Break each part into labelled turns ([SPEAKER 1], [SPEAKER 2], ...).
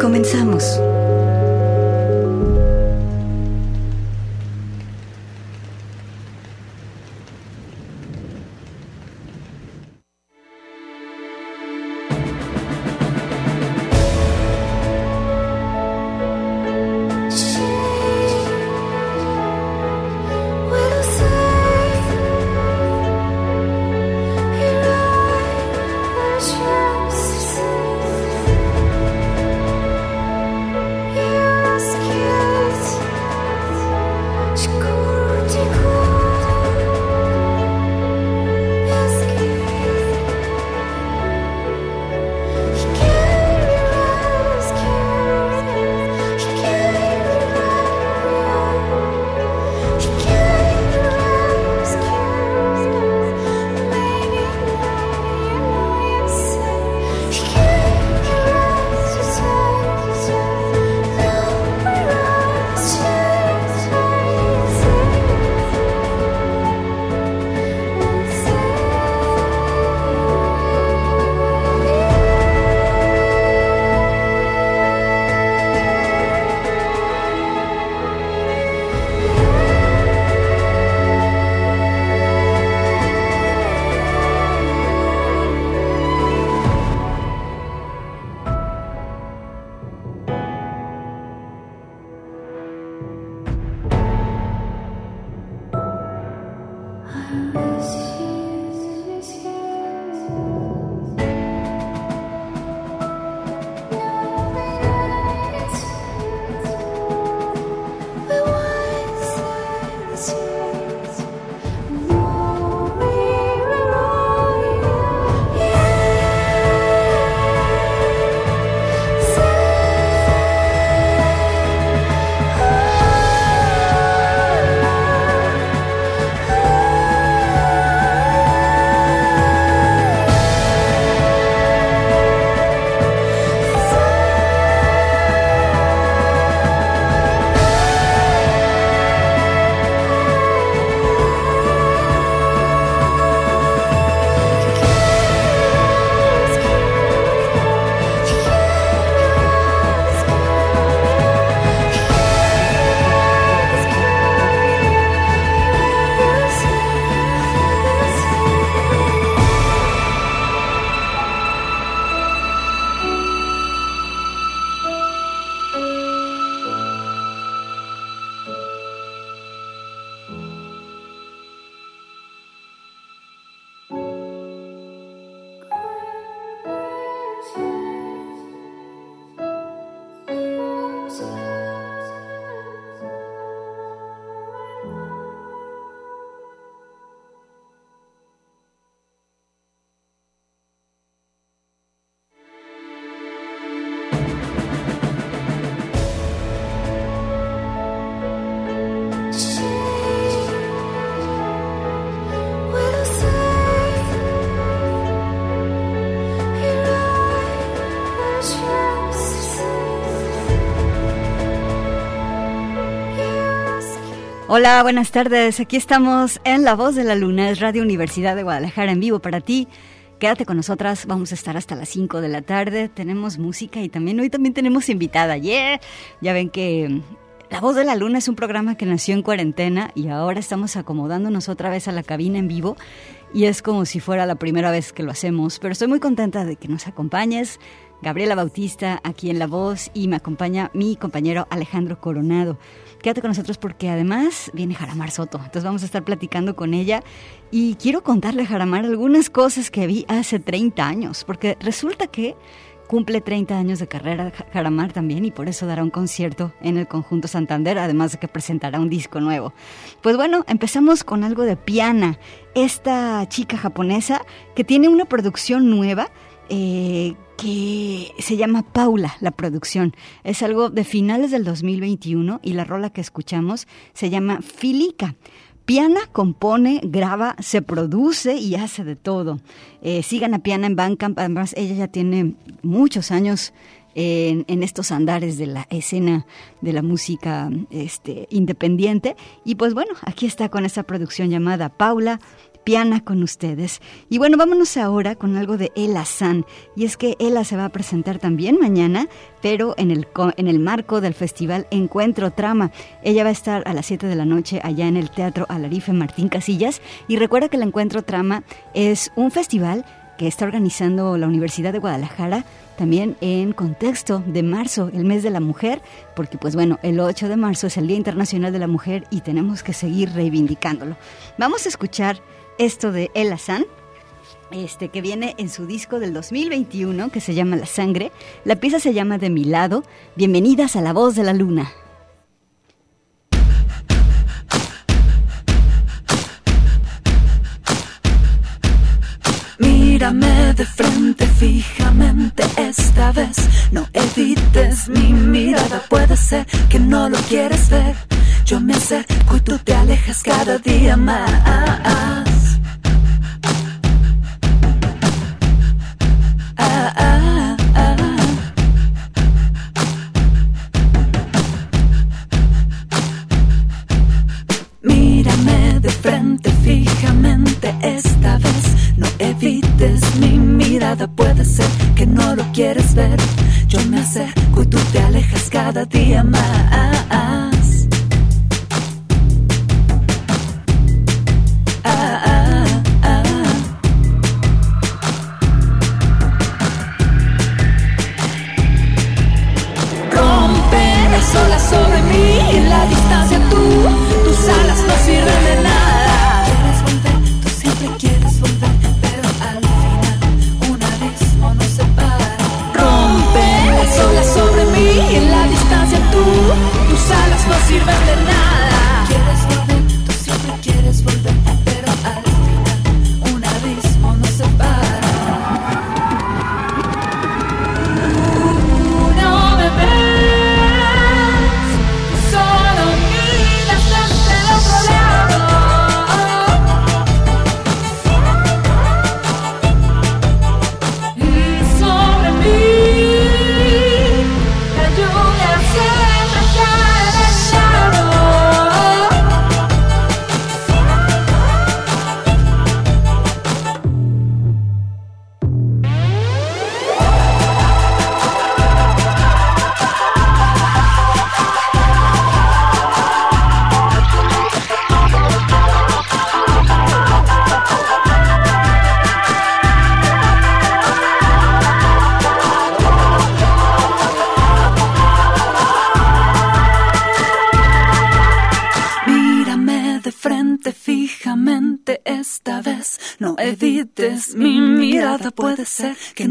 [SPEAKER 1] Comenzamos. Hola, buenas tardes. Aquí estamos en La Voz de la Luna, es Radio Universidad de Guadalajara en vivo para ti. Quédate con nosotras, vamos a estar hasta las 5 de la tarde. Tenemos música y también hoy también tenemos invitada. Yeah. Ya ven que La Voz de la Luna es un programa que nació en cuarentena y ahora estamos acomodándonos otra vez a la cabina en vivo y es como si fuera la primera vez que lo hacemos, pero estoy muy contenta de que nos acompañes. Gabriela Bautista aquí en La Voz y me acompaña mi compañero Alejandro Coronado. Quédate con nosotros porque además viene Jaramar Soto. Entonces vamos a estar platicando con ella y quiero contarle a Jaramar algunas cosas que vi hace 30 años, porque resulta que cumple 30 años de carrera Jaramar también y por eso dará un concierto en el Conjunto Santander, además de que presentará un disco nuevo. Pues bueno, empezamos con algo de Piana, esta chica japonesa que tiene una producción nueva eh, que se llama Paula, la producción. Es algo de finales del 2021 y la rola que escuchamos se llama Filica. Piana compone, graba, se produce y hace de todo. Eh, sigan a Piana en Bandcamp, además ella ya tiene muchos años en, estos andares de la escena de la música este, independiente. Y pues bueno, aquí está con esta producción llamada Paula, piana con ustedes. Y bueno, vámonos ahora con algo de Ella San. Y es que Ella se va a presentar también mañana, pero en el, en el marco del festival Encuentro Trama. Ella va a estar a las 7 de la noche allá en el Teatro Alarife Martín Casillas. Y recuerda que el Encuentro Trama es un festival que está organizando la Universidad de Guadalajara también en contexto de marzo, el mes de la mujer, porque pues bueno, el 8 de marzo es el Día Internacional de la Mujer y tenemos que seguir reivindicándolo. Vamos a escuchar esto de El San, este, que viene en su disco del 2021 que se llama La Sangre. La pieza se llama De mi lado. Bienvenidas a La Voz de la Luna.
[SPEAKER 2] Mírame de frente fijamente esta vez. No evites mi mirada, puede ser que no lo quieres ver. Yo me acerco y tú te alejas cada día más. Frente fijamente esta vez. No evites mi mirada, puede ser que no lo quieres ver. Yo me acerco y tú te alejas cada día más. Yo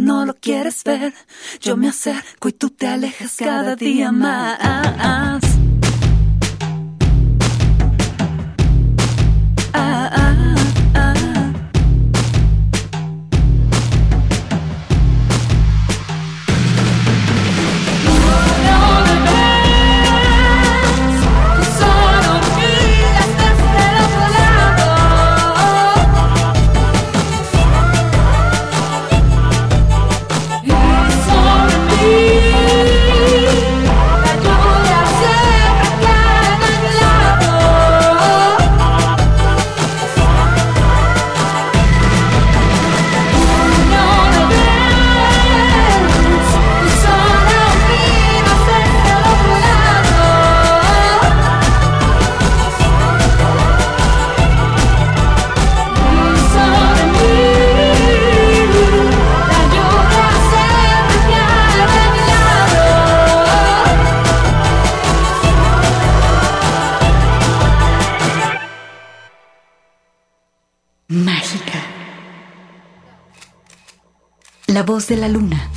[SPEAKER 1] la luna.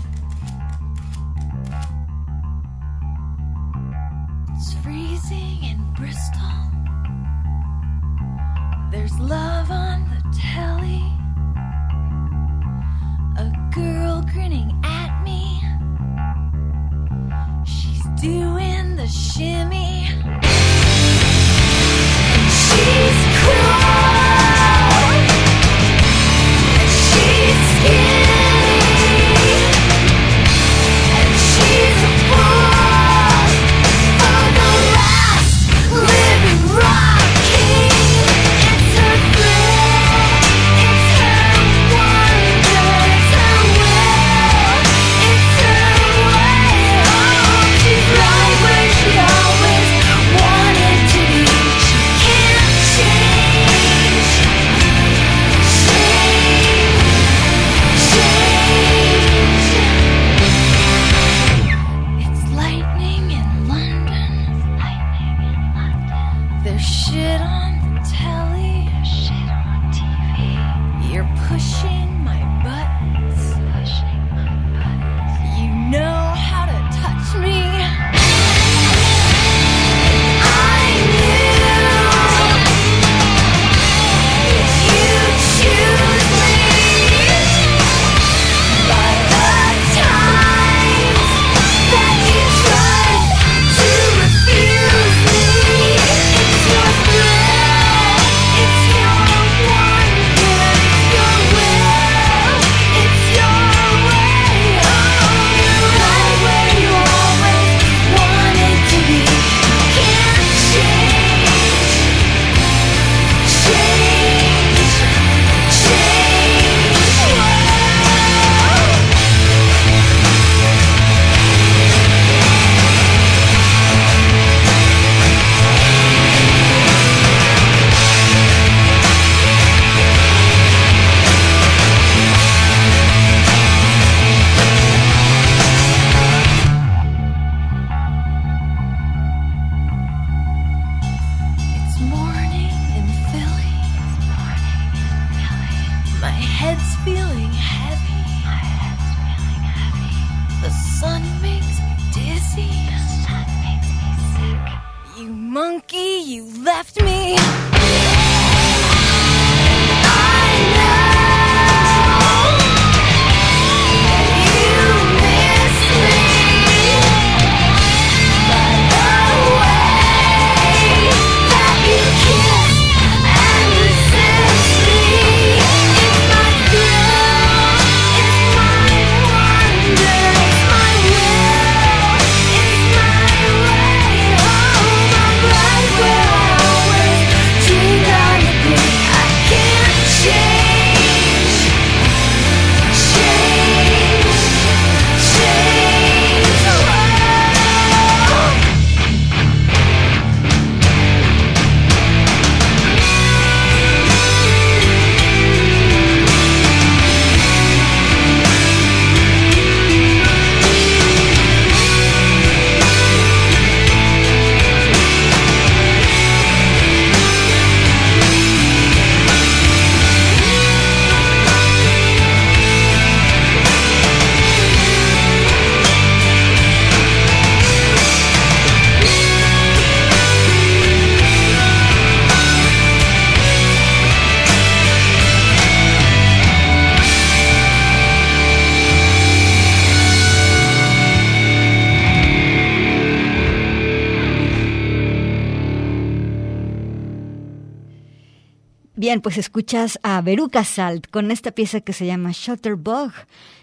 [SPEAKER 1] Bien, pues escuchas a Veruca Salt con esta pieza que se llama Shutterbug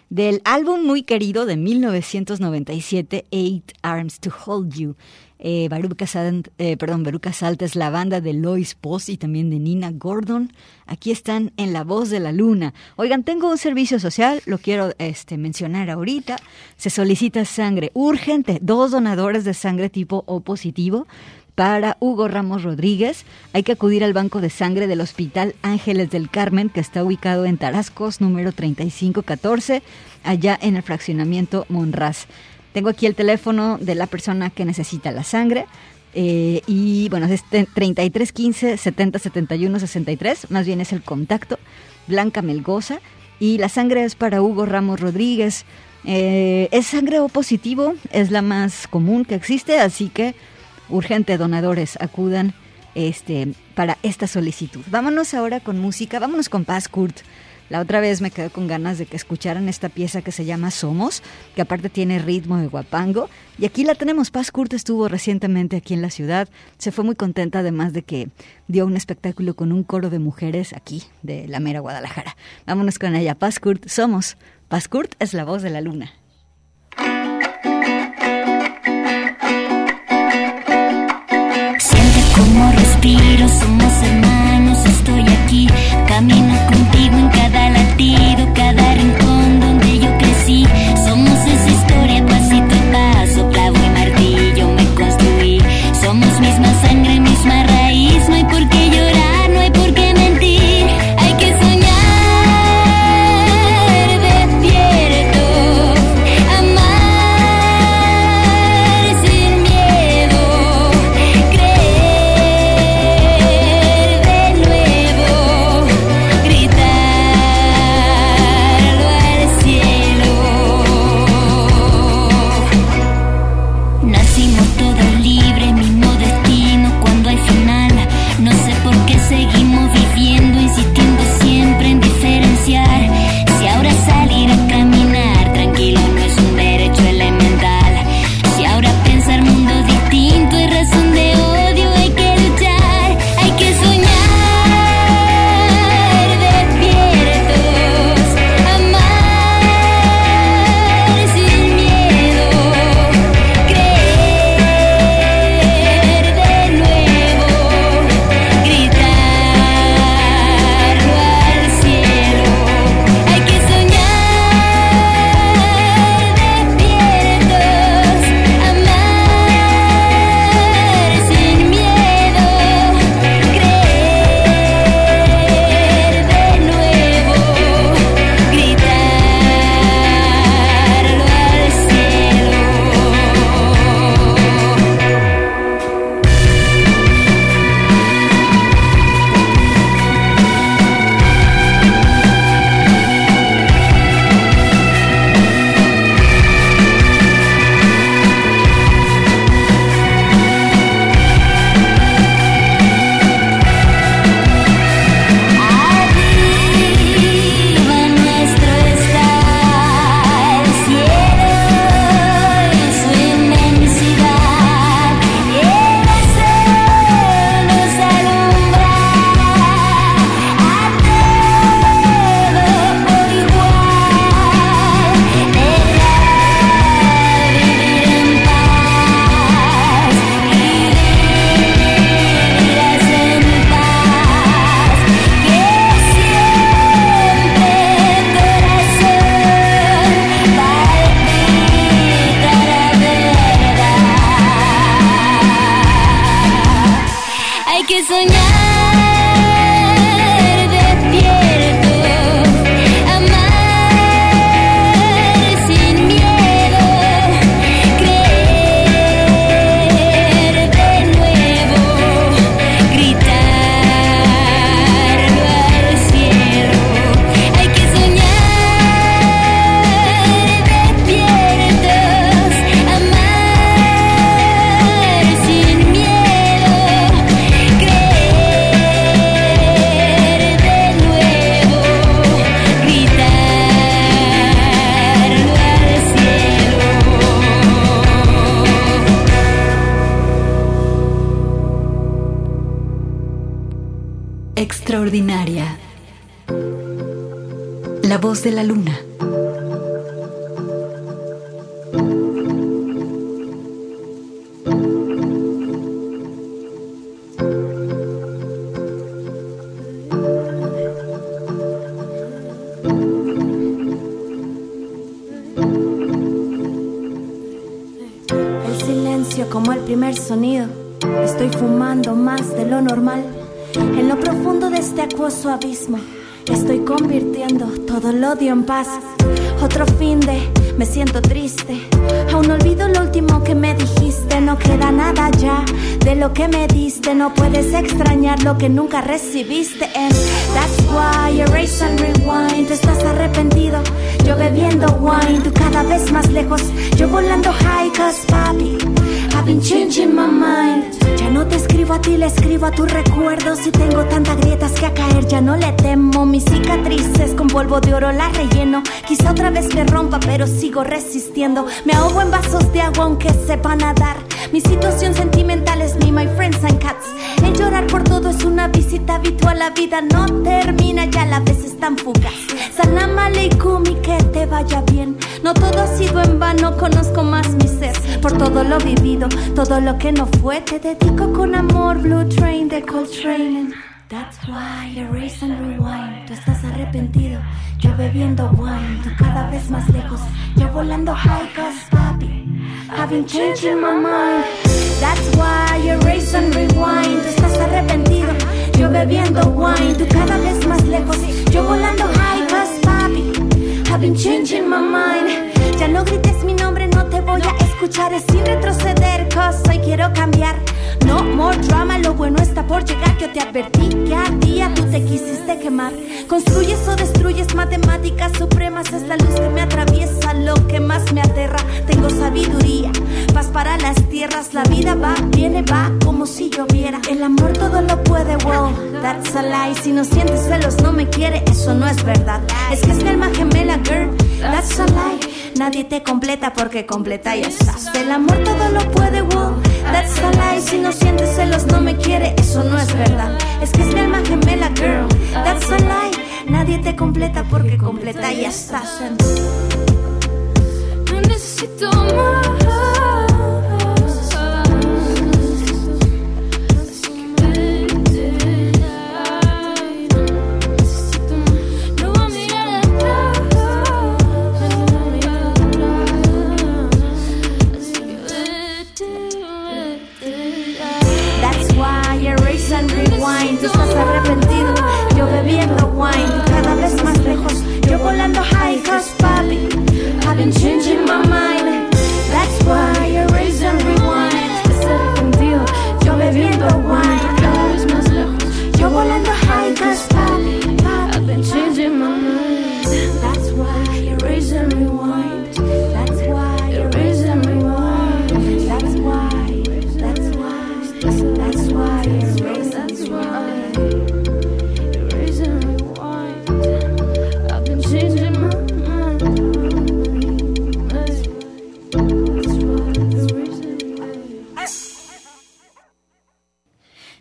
[SPEAKER 1] del álbum muy querido de 1997, Eight Arms to Hold You. Eh, Veruca Salt, eh, perdón, Veruca Salt es la banda de Lois Post y también de Nina Gordon. Aquí están en La Voz de la Luna. Oigan, tengo un servicio social, lo quiero este, mencionar ahorita. Se solicita sangre urgente, dos donadores de sangre tipo O positivo para Hugo Ramos Rodríguez. Hay que acudir al banco de sangre del Hospital Ángeles del Carmen, que está ubicado en Tarascos, número 3514, allá en el fraccionamiento Monraz. Tengo aquí el teléfono de la persona que necesita la sangre. Eh, y bueno, es 3315 70 71 63, más bien es el contacto, Blanca Melgoza. Y la sangre es para Hugo Ramos Rodríguez. Eh, es sangre O positivo, es la más común que existe, así que urgente donadores acudan este, para esta solicitud. Vámonos ahora con música, vámonos con Paz Kurt. La otra vez me quedé con ganas de que escucharan esta pieza que se llama Somos, que aparte tiene ritmo de guapango. Y aquí la tenemos. Paz Kurt estuvo recientemente aquí en la ciudad. Se fue muy contenta, además de que dio un espectáculo con un coro de mujeres aquí, de la mera Guadalajara. Vámonos con ella. Paz Kurt, Somos. Paz Kurt es la voz de la luna.
[SPEAKER 3] Primer sonido. Estoy fumando más de lo normal. En lo profundo de este acuoso abismo Estoy convirtiendo todo el odio en paz. Otro fin de, me siento triste. Aún olvido lo último que me dijiste. No queda nada ya de lo que me diste. No puedes extrañar lo que nunca recibiste. And that's why erase and rewind. Tú estás arrepentido. Yo bebiendo wine. Tú cada vez más lejos. Yo volando high, cause papi. I've been changing my mind. Ya no te escribo a ti, le escribo a tus recuerdos. Y tengo tantas grietas que a caer ya no le temo. Mis cicatrices con polvo de oro las relleno. Quizá otra vez me rompa, pero sigo resistiendo. Me ahogo en vasos de agua aunque sepa nadar. Mi situación sentimental es me, my friends and cats. El llorar por todo es una visita habitual. La vida no termina, ya la vez están fugaz. Salam aleikum y que te vaya bien. No todo ha sido en vano, conozco más mi ser. Por todo lo vivido, todo lo que no fue, te dedico con amor. Blue Train de Coltrane. That's why erase and rewind. Tú estás arrepentido, yo bebiendo wine. Tú cada vez más lejos, yo volando high, cause papi. I've been changing my mind. That's why erase and rewind. Tú estás arrepentido, yo bebiendo wine. Tú cada vez más lejos, yo volando high, cause papi. I've been changing my mind. No grites mi nombre, no te voy a escuchar. Es sin retroceder, cause hoy quiero cambiar. No more drama, lo bueno está por llegar. Yo te advertí que a día tú te quisiste quemar. Construyes o destruyes matemáticas supremas. Es la luz que me atraviesa, lo que más me aterra. Tengo sabiduría, paz para las tierras. La vida va, viene, va, como si lloviera. El amor todo lo puede, wow, that's a lie. Si no sientes celos, no me quiere, eso no es verdad. Es que es mi alma gemela, girl, that's a lie. Nadie te completa porque completa ya estás. El amor todo lo puede, wow, that's a lie. Si no sientes celos, no me quiere, eso no es verdad. Es que es mi alma gemela, girl, that's a lie. Nadie te completa porque completa ya estás. Necesito más. volando high class, papi. I've been changing my mind.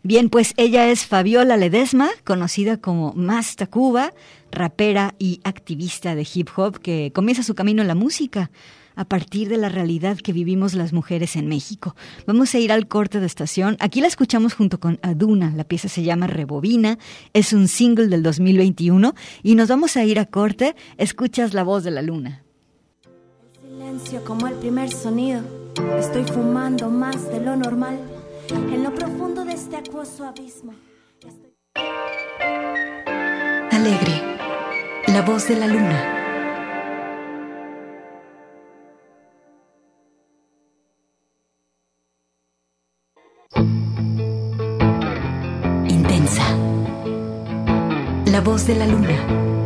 [SPEAKER 1] Bien, pues ella es Fabiola Ledesma, conocida como Masta Cuba, rapera y activista de hip hop que comienza su camino en la música a partir de la realidad que vivimos las mujeres en México. Vamos a ir al corte de estación. Aquí la escuchamos junto con Aduna. La pieza se llama Rebobina. Es un single del 2021 y nos vamos a ir a corte. Escuchas la voz de la luna.
[SPEAKER 3] El silencio como el primer sonido. Estoy fumando más de lo normal en lo profundo de este acuoso abismo. Estoy...
[SPEAKER 2] Alegre, la voz de la luna. Intensa, la voz de la luna.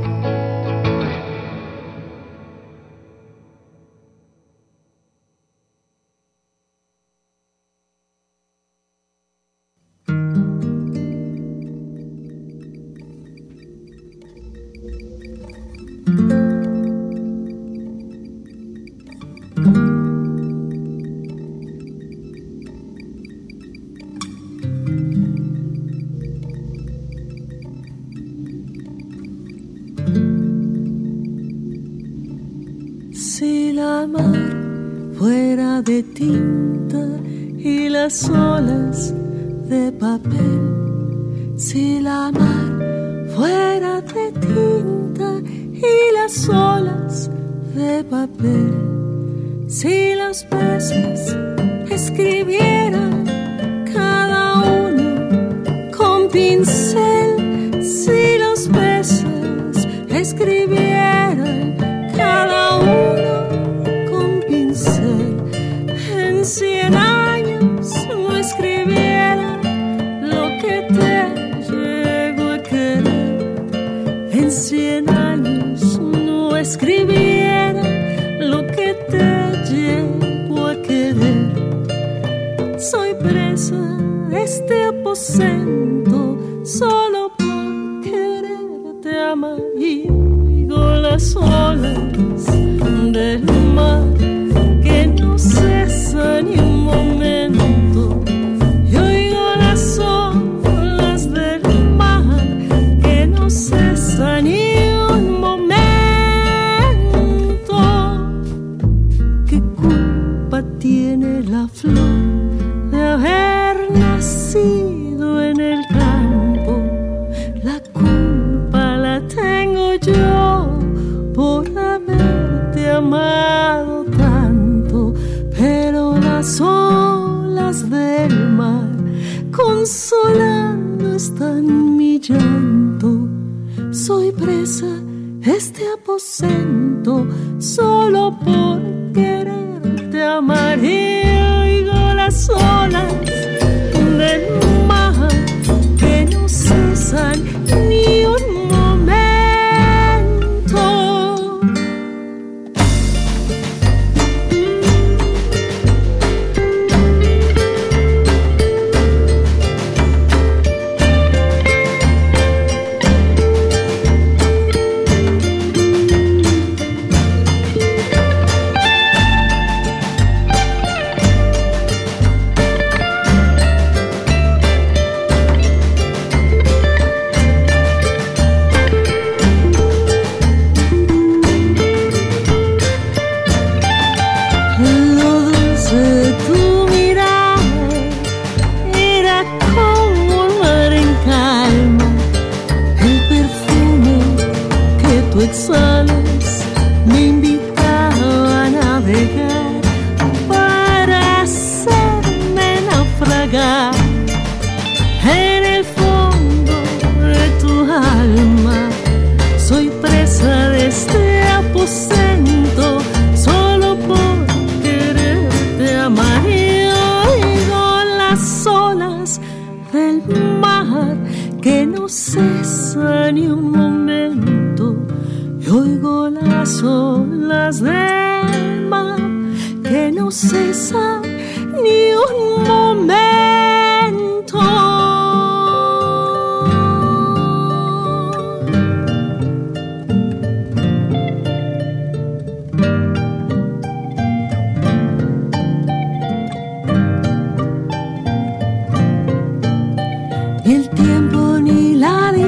[SPEAKER 4] las olas de papel. Si la mar fuera de tinta y las olas de papel. Si los peces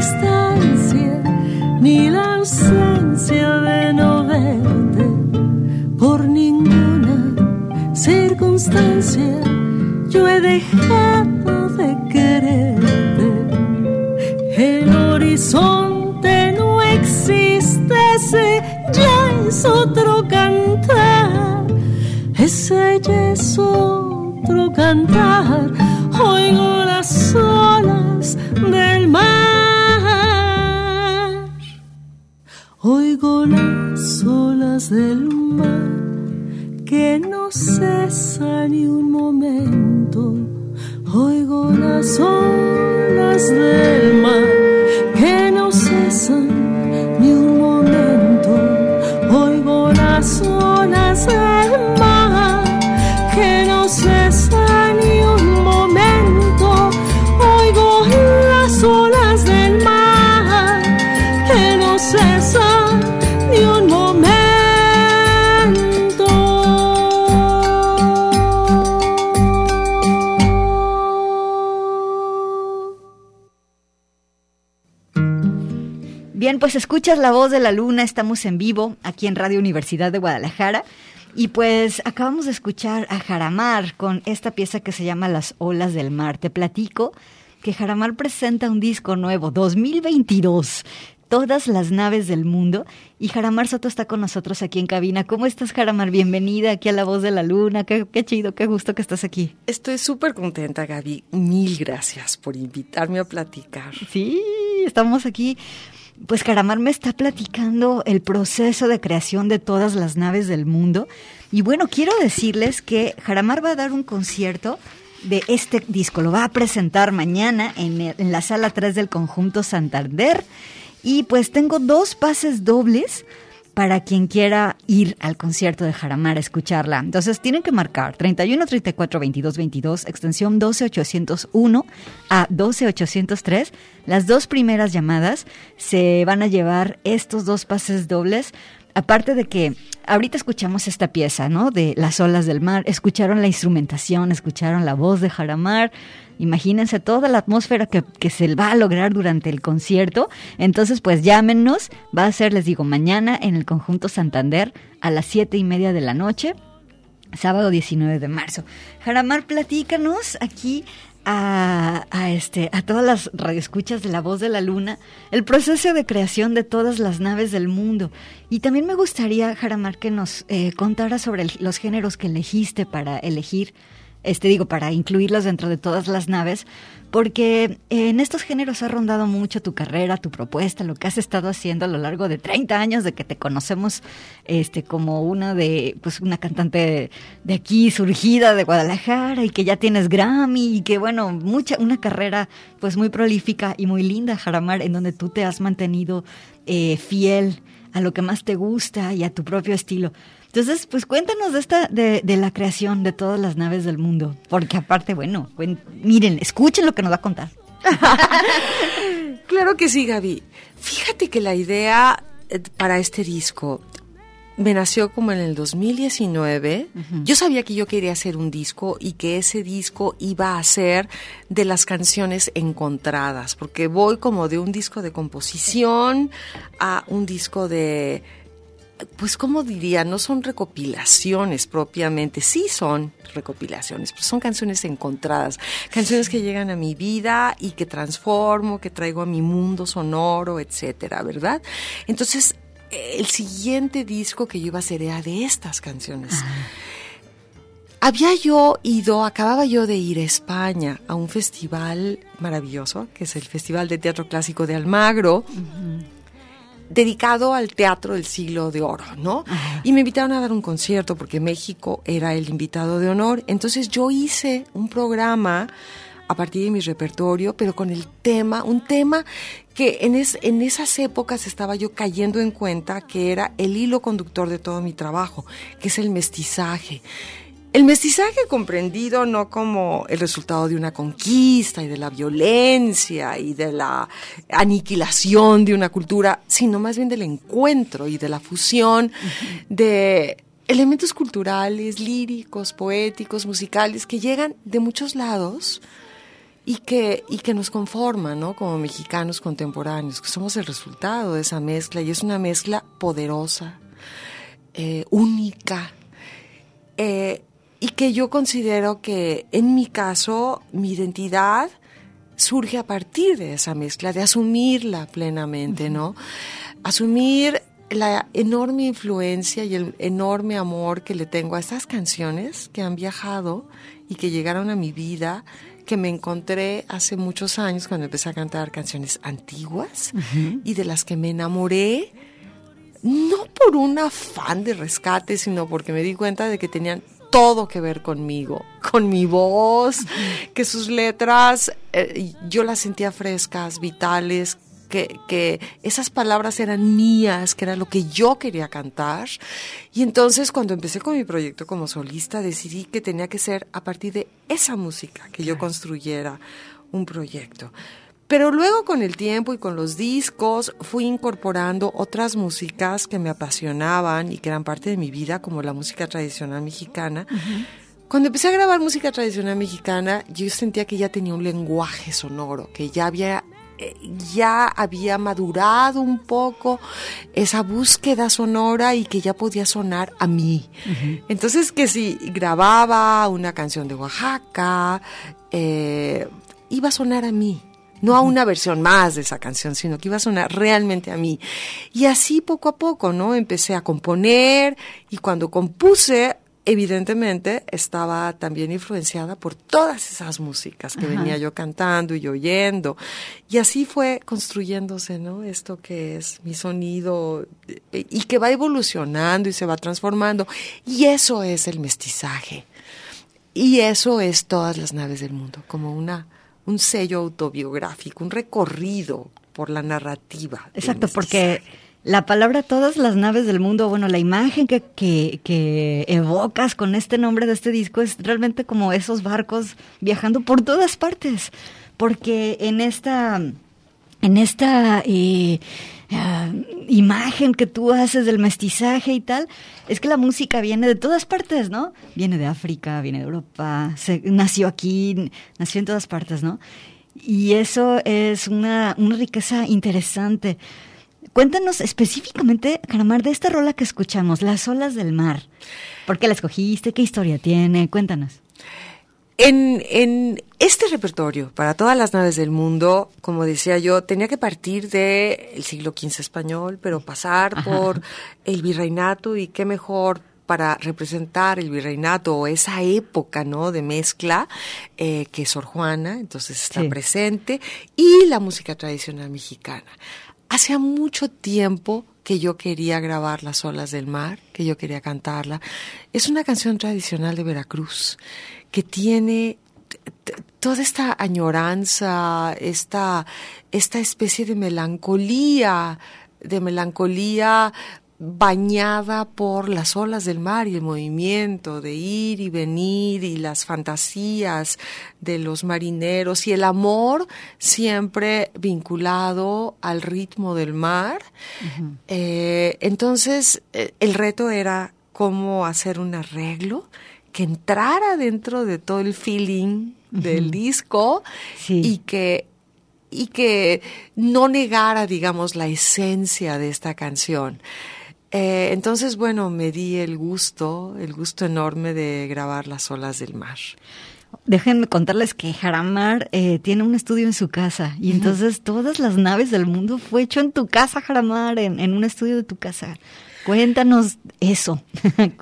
[SPEAKER 1] está. Escuchas la voz de la luna, estamos en vivo aquí en Radio Universidad de Guadalajara. Y pues acabamos de escuchar a Jaramar con esta pieza que se llama Las olas del mar. Te platico que Jaramar presenta un disco nuevo, 2022, Todas las naves del mundo. Y Jaramar Soto está con nosotros aquí en cabina. ¿Cómo estás, Jaramar? Bienvenida aquí a La Voz de la Luna. Qué, qué chido, qué gusto que estás aquí.
[SPEAKER 5] Estoy súper contenta, Gaby. Mil gracias por invitarme a platicar.
[SPEAKER 1] Sí, estamos aquí. Pues Jaramar me está platicando el proceso de creación de todas las naves del mundo. Y bueno, quiero decirles que Jaramar va a dar un concierto de este disco. Lo va a presentar mañana en, en la sala 3 del conjunto Santander. Y pues tengo dos pases dobles para quien quiera ir al concierto de Jaramar a escucharla. Entonces tienen que marcar 31 34 22 22, extensión 12801 a 12803. Las dos primeras llamadas se van a llevar estos dos pases dobles. Aparte de que ahorita escuchamos esta pieza, ¿no? De Las olas del mar, escucharon la instrumentación, escucharon la voz de Jaramar. Imagínense toda la atmósfera que, que se va a lograr durante el concierto. Entonces, pues llámenos. Va a ser, les digo, mañana en el conjunto Santander a las siete y media de la noche sábado 19 de marzo. Jaramar, platícanos aquí a, a este, a todas las radioescuchas de La Voz de la Luna el proceso de creación de todas las naves del mundo. Y también me gustaría, Jaramar, que nos eh, contara sobre los géneros que elegiste para elegir, este digo, para incluirlos dentro de todas las naves, porque en estos géneros ha rondado mucho tu carrera, tu propuesta, lo que has estado haciendo a lo largo de 30 años de que te conocemos este como una de pues una cantante de aquí surgida de Guadalajara y que ya tienes Grammy y que bueno, mucha una carrera pues muy prolífica y muy linda, Jaramar, en donde tú te has mantenido eh, fiel a lo que más te gusta y a tu propio estilo. Entonces, pues cuéntanos de esta, de, de la creación de todas las naves del mundo, porque aparte, bueno, cuen- miren, escuchen lo que nos va a contar.
[SPEAKER 5] Claro que sí, Gaby. Fíjate que la idea eh, para este disco me nació como en el 2019. Yo sabía que yo quería hacer un disco y que ese disco iba a ser de las canciones encontradas, porque voy como de un disco de composición a un disco de pues como diría, no son recopilaciones propiamente, sí son recopilaciones, pero son canciones encontradas, canciones que llegan a mi vida y que transformo, que traigo a mi mundo sonoro, etcétera, ¿verdad? Entonces, el siguiente disco que yo iba a hacer era de estas canciones. Había yo ido, acababa yo de ir a España a un festival maravilloso, que es el Festival de Teatro Clásico de Almagro, dedicado al teatro del siglo de oro, ¿no? Y me invitaron a dar un concierto porque México era el invitado de honor. Entonces yo hice un programa a partir de mi repertorio, pero con el tema, un tema que en, es- en esas épocas estaba yo cayendo en cuenta que era el hilo conductor de todo mi trabajo, que es el mestizaje. El mestizaje comprendido no como el resultado de una conquista y de la violencia y de la aniquilación de una cultura, sino más bien del encuentro y de la fusión de elementos culturales, líricos, poéticos, musicales, que llegan de muchos lados y que, y que nos conforman, ¿no? Como mexicanos contemporáneos, que somos el resultado de esa mezcla y es una mezcla poderosa, eh, única, eh, y que yo considero que en mi caso mi identidad surge a partir de esa mezcla, de asumirla plenamente, ¿no? Asumir la enorme influencia y el enorme amor que le tengo a estas canciones que han viajado y que llegaron a mi vida, que me encontré hace muchos años cuando empecé a cantar canciones antiguas y de las que me enamoré no por un afán de rescate, sino porque me di cuenta de que tenían todo que ver conmigo, con mi voz, que sus letras eh, yo las sentía frescas, vitales, que, que, esas palabras eran mías, que era lo que yo quería cantar. Y entonces cuando empecé con mi proyecto como solista, decidí que tenía que ser a partir de esa música que yo construyera un proyecto. Pero luego con el tiempo y con los discos fui incorporando otras músicas que me apasionaban y que eran parte de mi vida, como la música tradicional mexicana. Cuando empecé a grabar música tradicional mexicana, yo sentía que ya tenía un lenguaje sonoro, que ya había eh, ya había madurado un poco esa búsqueda sonora y que ya podía sonar a mí. Entonces que si grababa una canción de Oaxaca, eh, iba a sonar a mí no a una versión más de esa canción, sino que iba a sonar realmente a mí. Y así poco a poco, ¿no? Empecé a componer y cuando compuse, evidentemente estaba también influenciada por todas esas músicas que venía yo cantando y oyendo. Y así fue construyéndose, ¿no? Esto que es mi sonido eh, y que va evolucionando y se va transformando. Y eso es el mestizaje. Y eso es todas las naves del mundo, como una un sello autobiográfico, un recorrido por la narrativa.
[SPEAKER 1] Exacto, porque la palabra todas las naves del mundo, bueno, la imagen que, que, que, evocas con este nombre de este disco es realmente como esos barcos viajando por todas partes, porque en esta, en esta eh, eh, imagen que tú haces del mestizaje y tal, es que la música viene de todas partes, ¿no? Viene de África, viene de Europa, nació aquí, nació en todas partes, ¿no? Y eso es una, una riqueza interesante. Cuéntanos específicamente, Caramar, de esta rola que escuchamos, Las olas del mar. ¿Por qué la escogiste? ¿Qué historia tiene? Cuéntanos.
[SPEAKER 5] En, en, este repertorio, para todas las naves del mundo, como decía yo, tenía que partir del siglo XV español, pero pasar por el virreinato y qué mejor para representar el virreinato o esa época no de mezcla eh, que Sor Juana entonces está presente y la música tradicional mexicana. Hacía mucho tiempo que yo quería grabar las olas del mar que yo quería cantarla. Es una canción tradicional de Veracruz que tiene toda esta añoranza, esta, esta especie de melancolía, de melancolía bañada por las olas del mar y el movimiento de ir y venir y las fantasías de los marineros y el amor siempre vinculado al ritmo del mar. Eh, entonces, eh, el reto era cómo hacer un arreglo que entrara dentro de todo el feeling del disco y que y que no negara, digamos, la esencia de esta canción. Eh, entonces, bueno, me di el gusto, el gusto enorme de grabar las olas del mar.
[SPEAKER 1] Déjenme contarles que Jaramar eh, tiene un estudio en su casa y entonces todas las naves del mundo fue hecho en tu casa, Jaramar, en, en un estudio de tu casa. Cuéntanos eso.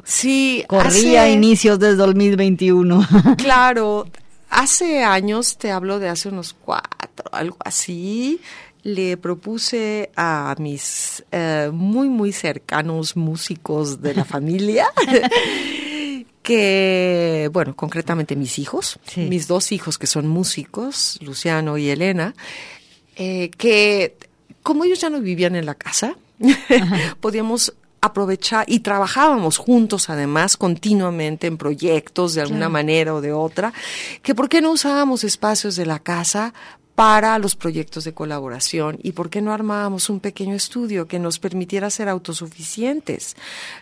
[SPEAKER 5] Sí,
[SPEAKER 1] corría a inicios del 2021.
[SPEAKER 5] claro, hace años, te hablo de hace unos cuatro, algo así, le propuse a mis eh, muy, muy cercanos músicos de la familia. que, bueno, concretamente mis hijos, mis dos hijos que son músicos, Luciano y Elena, eh, que como ellos ya no vivían en la casa, podíamos aprovechar y trabajábamos juntos además continuamente en proyectos de alguna manera o de otra, que por qué no usábamos espacios de la casa para los proyectos de colaboración y por qué no armábamos un pequeño estudio que nos permitiera ser autosuficientes.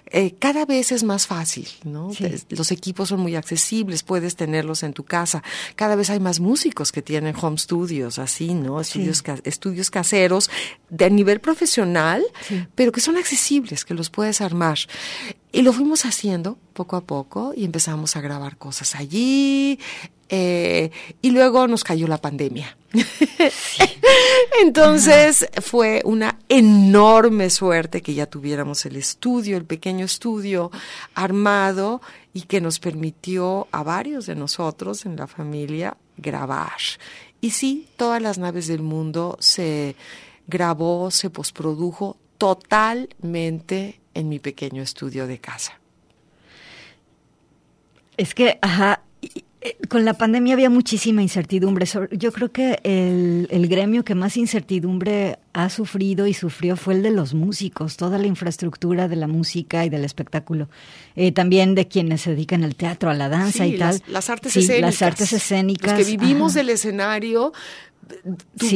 [SPEAKER 5] Eh, cada vez es más fácil, ¿no? Los equipos son muy accesibles, puedes tenerlos en tu casa. Cada vez hay más músicos que tienen home studios, así, ¿no? Estudios, estudios caseros de nivel profesional, pero que son accesibles, que los puedes armar. Y lo fuimos haciendo poco a poco y empezamos a grabar cosas allí. Eh, y luego nos cayó la pandemia. Entonces fue una enorme suerte que ya tuviéramos el estudio, el pequeño estudio armado y que nos permitió a varios de nosotros en la familia grabar. Y sí, todas las naves del mundo se grabó, se posprodujo totalmente en mi pequeño estudio de casa.
[SPEAKER 1] Es que, ajá, con la pandemia había muchísima incertidumbre. Yo creo que el, gremio que más incertidumbre ha sufrido y sufrió fue el de los músicos, toda la infraestructura de la música y del espectáculo. Eh, también de quienes se dedican al teatro, a la danza y tal.
[SPEAKER 5] Las artes escénicas.
[SPEAKER 1] Las artes escénicas.
[SPEAKER 5] Los que vivimos del escenario,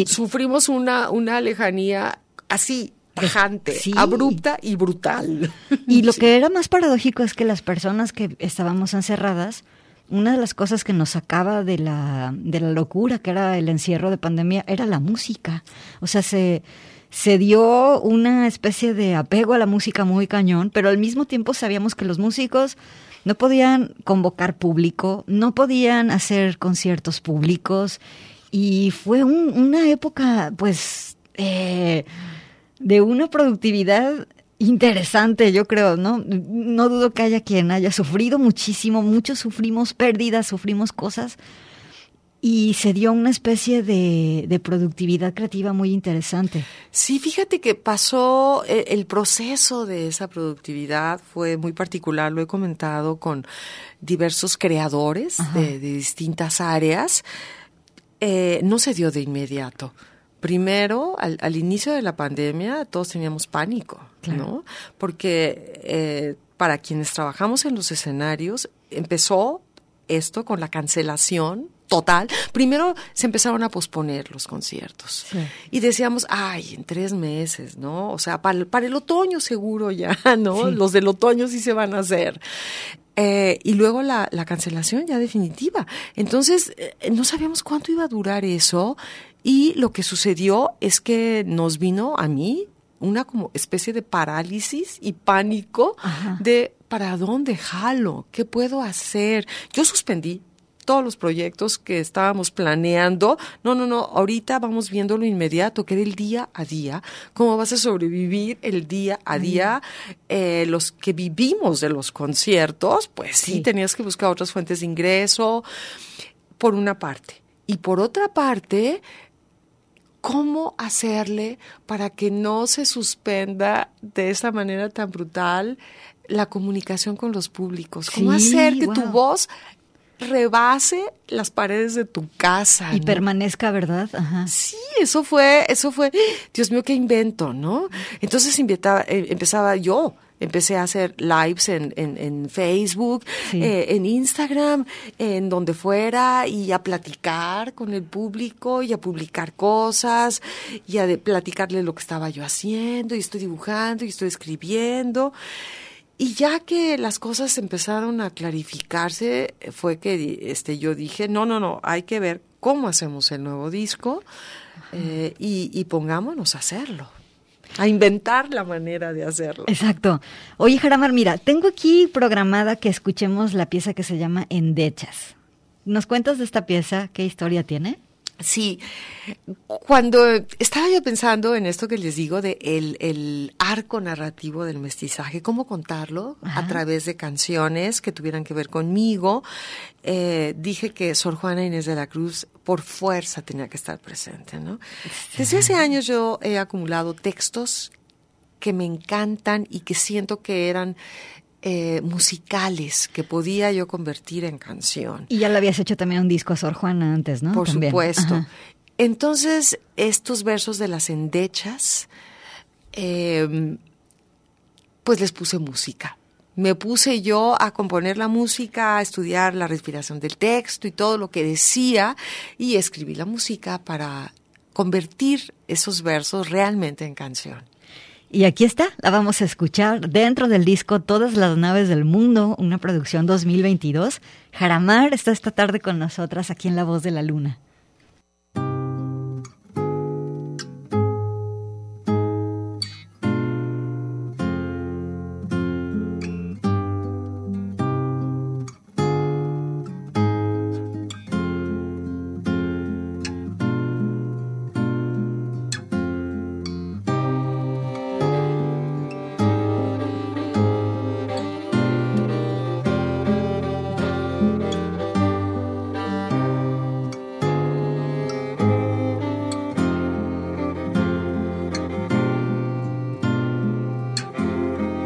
[SPEAKER 5] sufrimos una, una lejanía así tajante, abrupta y brutal.
[SPEAKER 1] Y lo que era más paradójico es que las personas que estábamos encerradas, una de las cosas que nos sacaba de la, de la locura que era el encierro de pandemia era la música. O sea, se, se dio una especie de apego a la música muy cañón, pero al mismo tiempo sabíamos que los músicos no podían convocar público, no podían hacer conciertos públicos y fue una época, pues, eh, de una productividad interesante, yo creo, ¿no? No dudo que haya quien haya sufrido muchísimo, muchos sufrimos pérdidas, sufrimos cosas, y se dio una especie de, productividad creativa muy interesante.
[SPEAKER 5] Sí, fíjate que pasó, eh, el, proceso de esa productividad fue muy particular, lo he comentado con diversos creadores de, distintas áreas, eh, no se dio de inmediato primero, al, al, inicio de la pandemia, todos teníamos pánico, ¿no? Porque eh, para quienes trabajamos en los escenarios, empezó esto con la cancelación total. Primero se empezaron a posponer los conciertos. Y decíamos, ay, en tres meses, ¿no? O sea, para, para el otoño seguro ya, ¿no? Los del otoño sí se van a hacer. Eh, y luego la, la, cancelación ya definitiva. Entonces, eh, no sabíamos cuánto iba a durar eso y lo que sucedió es que nos vino a mí una como especie de parálisis y pánico de ¿para dónde jalo? ¿Qué puedo hacer? Yo suspendí todos los proyectos que estábamos planeando. No, no, no, ahorita vamos viendo lo inmediato, que era el día a día, cómo vas a sobrevivir el día a día. Eh, los que vivimos de los conciertos, pues sí, tenías que buscar otras fuentes de ingreso, por una parte. Y por otra parte, cómo hacerle para que no se suspenda de esa manera tan brutal la comunicación con los públicos. ¿Cómo hacer que tu voz rebase las paredes de tu casa
[SPEAKER 1] y permanezca, ¿verdad?
[SPEAKER 5] Ajá. Sí, eso fue, eso fue, Dios mío, qué invento, ¿no? Entonces eh, empezaba yo Empecé a hacer lives en, en, Facebook, eh, en Instagram, en donde fuera, y a platicar con el público, y a publicar cosas, y a platicarle lo que estaba yo haciendo, y estoy dibujando, y estoy escribiendo. Y ya que las cosas empezaron a clarificarse, fue que este, yo dije, no, no, no, hay que ver cómo hacemos el nuevo disco eh, y, y pongámonos a hacerlo a inventar la manera de hacerlo.
[SPEAKER 1] Exacto. Oye, Jaramar, mira, tengo aquí programada que escuchemos la pieza que se llama Endechas. ¿Nos cuentas de esta pieza? ¿Qué historia tiene?
[SPEAKER 5] Sí, cuando estaba yo pensando en esto que les digo de el, arco narrativo del mestizaje, cómo contarlo a través de canciones que tuvieran que ver conmigo, eh, dije que Sor Juana Inés de la Cruz por fuerza tenía que estar presente, ¿no? Desde hace años yo he acumulado textos que me encantan y que siento que eran eh, musicales que podía yo convertir en canción.
[SPEAKER 1] Y ya le habías hecho también un disco a Sor Juana antes, ¿no?
[SPEAKER 5] Por supuesto. Entonces, estos versos de las endechas, em, pues les puse música. Me puse yo a componer la música, a estudiar la respiración del texto y todo lo que decía, y escribí la música para convertir esos versos realmente en canción.
[SPEAKER 1] Y aquí está, la vamos a escuchar dentro del disco Todas las naves del mundo, una producción 2022. Jaramar está esta tarde con nosotras aquí en La Voz de la Luna.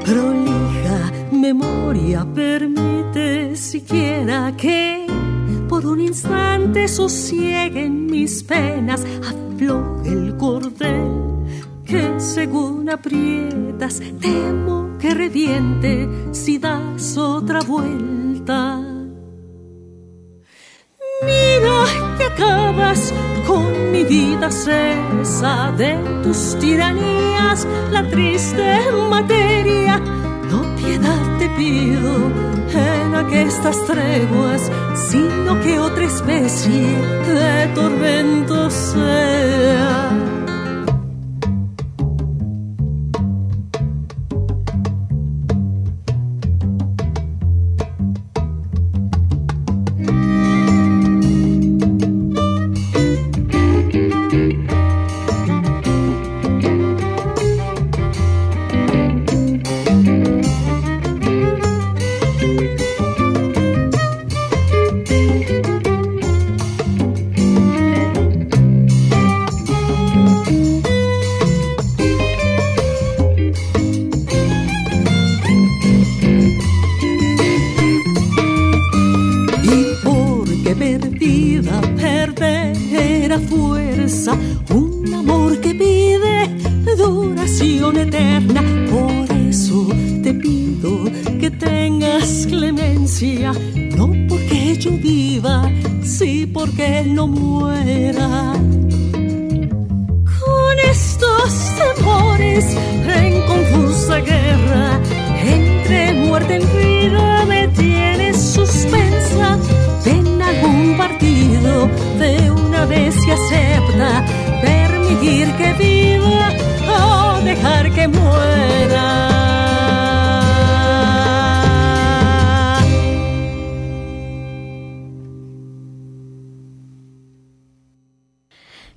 [SPEAKER 4] prolija memoria permite siquiera que por un instante sosieguen mis penas, afloje el cordel que según aprietas temo que reviente si das otra vuelta. Acabas con mi vida cesa de tus tiranías, la triste materia. No piedad te pido en aquestas treguas, sino que otra especie de tormento sea.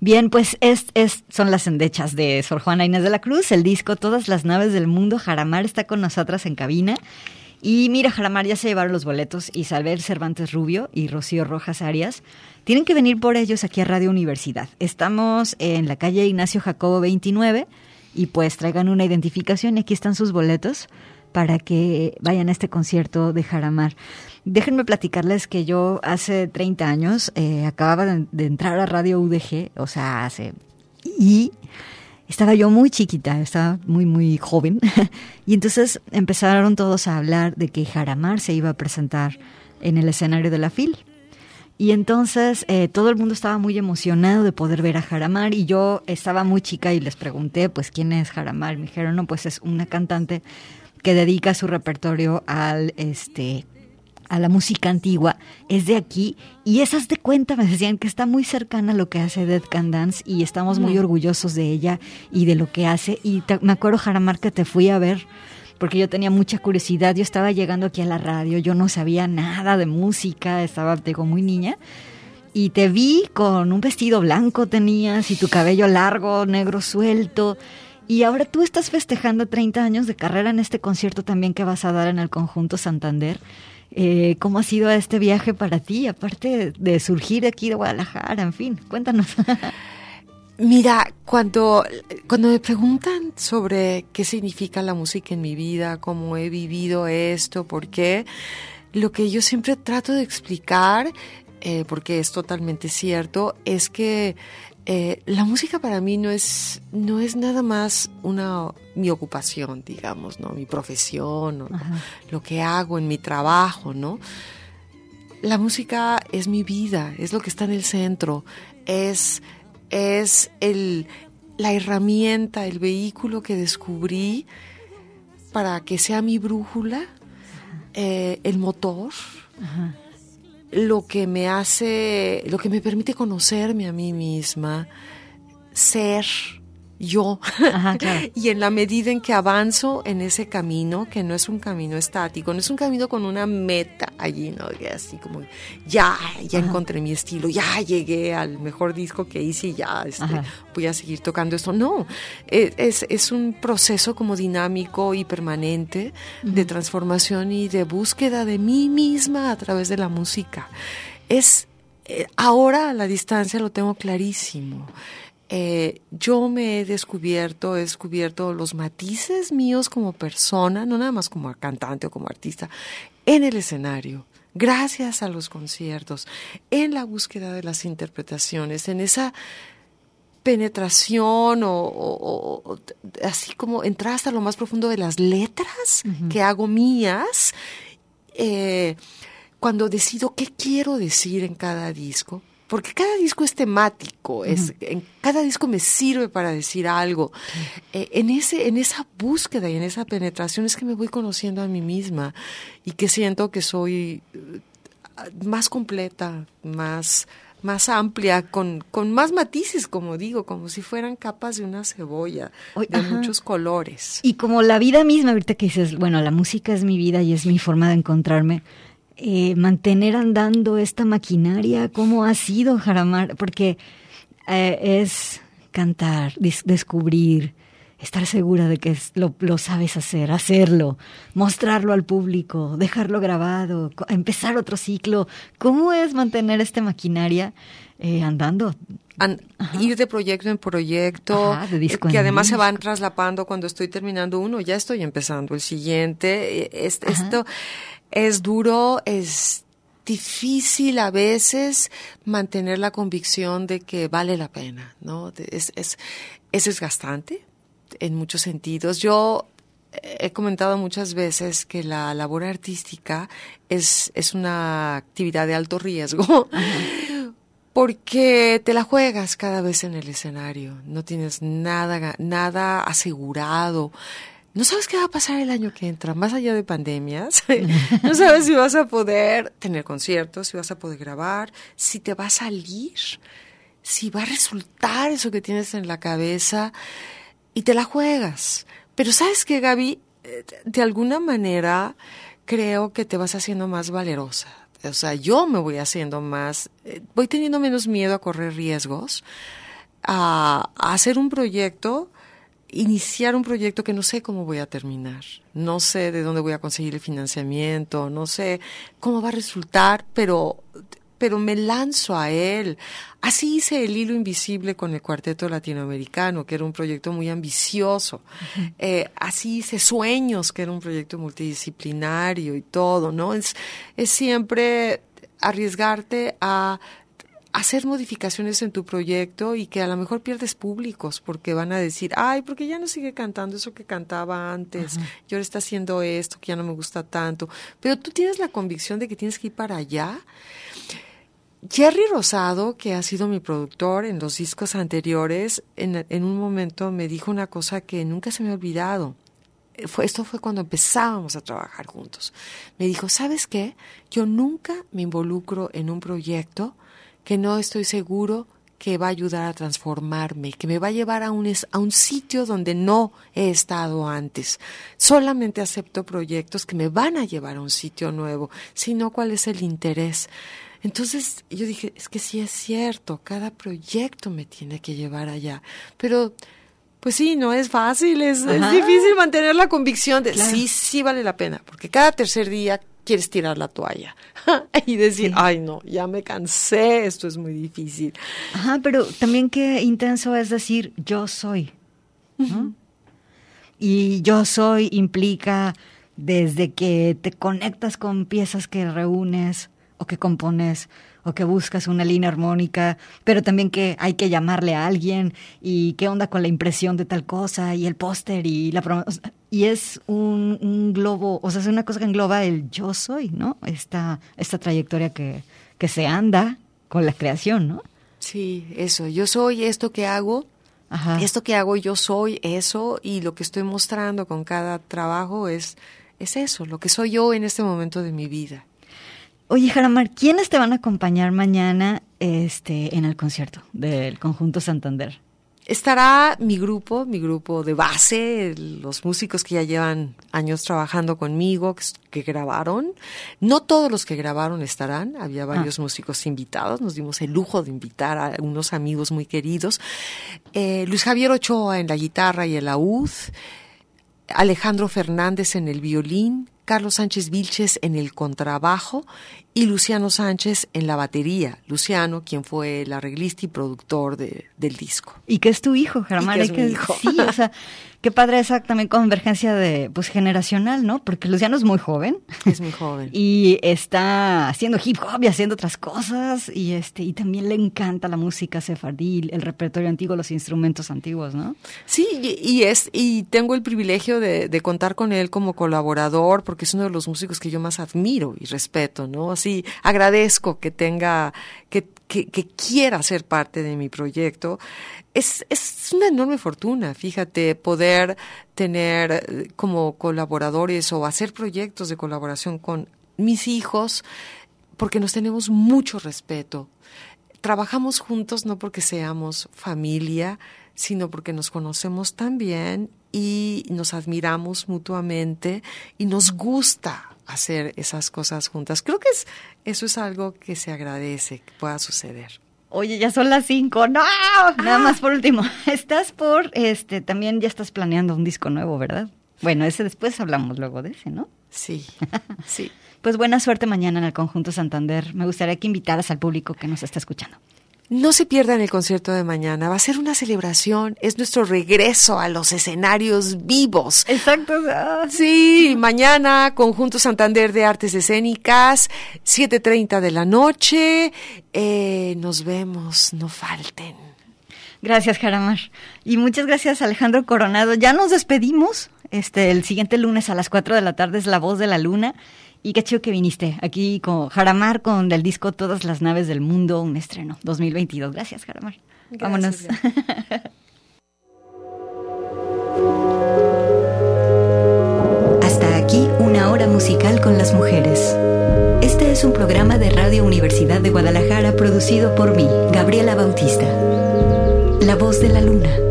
[SPEAKER 1] Bien, pues es, es, son las endechas de Sor Juana Inés de la Cruz, el disco Todas las naves del mundo. Jaramar está con nosotras en cabina. Y mira, Jaramar ya se llevaron los boletos Isabel Cervantes Rubio y Rocío Rojas Arias. Tienen que venir por ellos aquí a Radio Universidad. Estamos en la calle Ignacio Jacobo 29 y pues traigan una identificación y aquí están sus boletos para que vayan a este concierto de Jaramar. Déjenme platicarles que yo hace 30 años eh, acababa de, entrar a Radio UDG, o sea, hace... Y estaba yo muy chiquita, estaba muy, muy joven. y entonces empezaron todos a hablar de que Jaramar se iba a presentar en el escenario de la FIL. Y entonces eh, todo el mundo estaba muy emocionado de poder ver a Jaramar y yo estaba muy chica y les pregunté, pues, ¿quién es Jaramar? Me dijeron, no, pues es una cantante que dedica su repertorio al este a la música antigua es de aquí y esas de cuenta me decían que está muy cercana a lo que hace Dead Can Dance y estamos muy orgullosos de ella y de lo que hace. Y me acuerdo Jaramar que te fui a ver porque yo tenía mucha curiosidad, yo estaba llegando aquí a la radio, yo no sabía nada de música, estaba digo muy niña y te vi con un vestido blanco tenías y tu cabello largo, negro suelto y ahora tú estás festejando 30 años de carrera en este concierto también que vas a dar en el conjunto Santander. Eh, ¿Cómo ha sido este viaje para ti, aparte de surgir aquí de Guadalajara? En fin, cuéntanos.
[SPEAKER 5] Mira, cuando, cuando me preguntan sobre qué significa la música en mi vida, cómo he vivido esto, por qué, lo que yo siempre trato de explicar, eh, porque es totalmente cierto, es que eh, la música para mí no es, no es nada más una, mi ocupación, digamos, ¿no? Mi profesión, lo que hago en mi trabajo, ¿no? La música es mi vida, es lo que está en el centro, es, es el, la herramienta, el vehículo que descubrí para que sea mi brújula, eh, el motor, lo que me hace, lo que me permite conocerme a mí misma, ser yo. y en la medida en que avanzo en ese camino, que no es un camino estático, no es un camino con una meta allí, ¿no? Así como, ya, ya encontré mi estilo, ya llegué al mejor disco que hice y ya este, voy a seguir tocando esto. No, e, es, es, un proceso como dinámico y permanente de transformación y de búsqueda de mí misma a través de la música. Es, eh, ahora a la distancia lo tengo clarísimo eh, yo me he descubierto, he descubierto los matices míos como persona, no nada más como cantante o como artista, en el escenario, gracias a los conciertos, en la búsqueda de las interpretaciones, en esa penetración o, así como entrar hasta lo más profundo de las letras que hago mías, eh, cuando decido qué quiero decir en cada disco, porque cada disco es temático, es, en cada disco me sirve para decir algo. Eh, en, ese, en esa búsqueda y en esa penetración es que me voy conociendo a mí misma y que siento que soy eh, más completa, más más amplia, con, con más matices, como digo, como si fueran capas de una cebolla, de muchos colores.
[SPEAKER 1] Y como la vida misma, ahorita que dices, bueno, la música es mi vida y es mi forma de encontrarme, eh, mantener andando esta maquinaria, ¿cómo ha sido, Jaramar? Porque eh, es cantar, descubrir, estar segura de que lo, lo, sabes hacer, hacerlo, mostrarlo al público, dejarlo grabado, empezar otro ciclo. ¿Cómo es mantener esta maquinaria eh, andando?
[SPEAKER 5] ir de proyecto en proyecto, eh, que además se van traslapando cuando estoy terminando uno, ya estoy empezando el siguiente. Esto es duro, es difícil a veces mantener la convicción de que vale la pena, ¿no? Es, es, es desgastante, en muchos sentidos. Yo he comentado muchas veces que la labor artística es, es una actividad de alto riesgo. Porque te la juegas cada vez en el escenario, no tienes nada, nada asegurado, no sabes qué va a pasar el año que entra, más allá de pandemias. no sabes si vas a poder tener conciertos, si vas a poder grabar, si te va a salir, si va a resultar eso que tienes en la cabeza y te la juegas. Pero sabes que, Gaby, eh, de alguna manera creo que te vas haciendo más valerosa. O sea, yo me voy haciendo más, eh, voy teniendo menos miedo a correr riesgos, a, a hacer un proyecto, iniciar un proyecto que no sé cómo voy a terminar, no sé de dónde voy a conseguir el financiamiento, no sé cómo va a resultar, pero pero me lanzo a él. Así hice el hilo invisible con el cuarteto latinoamericano, que era un proyecto muy ambicioso. Eh, así hice Sueños, que era un proyecto multidisciplinario y todo, ¿no? Es, es siempre arriesgarte a hacer modificaciones en tu proyecto y que a lo mejor pierdes públicos porque van a decir, ay, porque ya no sigue cantando eso que cantaba antes, y ahora está haciendo esto que ya no me gusta tanto, pero tú tienes la convicción de que tienes que ir para allá Jerry Rosado, que ha sido mi productor en los discos anteriores, en, en un momento me dijo una cosa que nunca se me ha olvidado. Eh, fue, esto fue cuando empezábamos a trabajar juntos. Me dijo, ¿sabes qué? Yo nunca me involucro en un proyecto que no estoy seguro que va a ayudar a transformarme, que me va a llevar a un, a un sitio donde no he estado antes. Solamente acepto proyectos que me van a llevar a un sitio nuevo, sino cuál es el interés. Entonces yo dije, es que sí es cierto, cada proyecto me tiene que llevar allá. Pero, pues sí, no es fácil, es, difícil mantener la convicción de sí, sí vale la pena, porque cada tercer día quieres tirar la toalla y decir, ay no, ya me cansé, esto es muy difícil.
[SPEAKER 1] Ajá, pero también qué intenso es decir, yo soy. Y yo soy implica desde que te conectas con piezas que reúnes o que compones o que buscas una línea armónica, pero también que hay que llamarle a alguien y qué onda con la impresión de tal cosa y el póster y la y es un, globo, o sea, es una cosa que engloba el yo soy, ¿no? Esta, esta trayectoria que, que se anda con la creación, ¿no?
[SPEAKER 5] Sí, eso, yo soy esto que hago, esto que hago yo soy eso y lo que estoy mostrando con cada trabajo es, es eso, lo que soy yo en este momento de mi vida.
[SPEAKER 1] Oye, Jaramar, ¿quiénes te van a acompañar mañana este, en el concierto del Conjunto Santander?
[SPEAKER 5] Estará mi grupo, mi grupo de base, los músicos que ya llevan años trabajando conmigo, que, grabaron. No todos los que grabaron estarán, había varios ah. músicos invitados, nos dimos el lujo de invitar a unos amigos muy queridos. Eh, Luis Javier Ochoa en la guitarra y el laúd, Alejandro Fernández en el violín, Carlos Sánchez Vilches en el contrabajo y Luciano Sánchez en la batería. Luciano, quien fue el arreglista y productor de, del disco.
[SPEAKER 1] Y que es tu hijo, Germán.
[SPEAKER 5] Y que es mi hijo.
[SPEAKER 1] Sí, o sea, qué padre esa también convergencia de, pues, generacional, ¿no? Porque Luciano es muy joven.
[SPEAKER 5] Es muy joven.
[SPEAKER 1] Y está haciendo hip hop y haciendo otras cosas. Y este, y también le encanta la música sefardí, el repertorio antiguo, los instrumentos antiguos, ¿no?
[SPEAKER 5] Sí, y, y es, y tengo el privilegio de, de contar con él como colaborador, porque es uno de los músicos que yo más admiro y respeto, ¿no? Así, agradezco que tenga, que, que, quiera ser parte de mi proyecto. Es, es una enorme fortuna, fíjate, poder tener eh, como colaboradores o hacer proyectos de colaboración con mis hijos, porque nos tenemos mucho respeto. Trabajamos juntos no porque seamos familia, sino porque nos conocemos tan bien y nos admiramos mutuamente y nos gusta hacer esas cosas juntas. Creo que es, eso es algo que se agradece que pueda suceder.
[SPEAKER 1] Oye, ya son las cinco. No, nada más por último. Estás por, este, también ya estás planeando un disco nuevo, ¿verdad? Bueno, ese después hablamos luego de ese, ¿no?
[SPEAKER 5] Sí, sí.
[SPEAKER 1] Pues buena suerte mañana en el Conjunto Santander. Me gustaría que invitaras al público que nos está escuchando.
[SPEAKER 5] No se pierdan el concierto de mañana. Va a ser una celebración. Es nuestro regreso a los escenarios vivos.
[SPEAKER 1] Exacto.
[SPEAKER 5] Sí, mañana Conjunto Santander de Artes Escénicas, 7.30 de la noche. Eh, nos vemos, no falten.
[SPEAKER 1] Gracias, Jaramar. Y muchas gracias, Alejandro Coronado. Ya nos despedimos. Este, el siguiente lunes a las 4 de la tarde es La Voz de la Luna. Y qué chido que viniste aquí con Jaramar, con el disco Todas las Naves del Mundo, un estreno 2022. Gracias, Jaramar.
[SPEAKER 5] Gracias,
[SPEAKER 1] Vámonos.
[SPEAKER 2] Hasta aquí una hora musical con las mujeres. Este es un programa de Radio Universidad de Guadalajara producido por mí, Gabriela Bautista. La voz de la luna.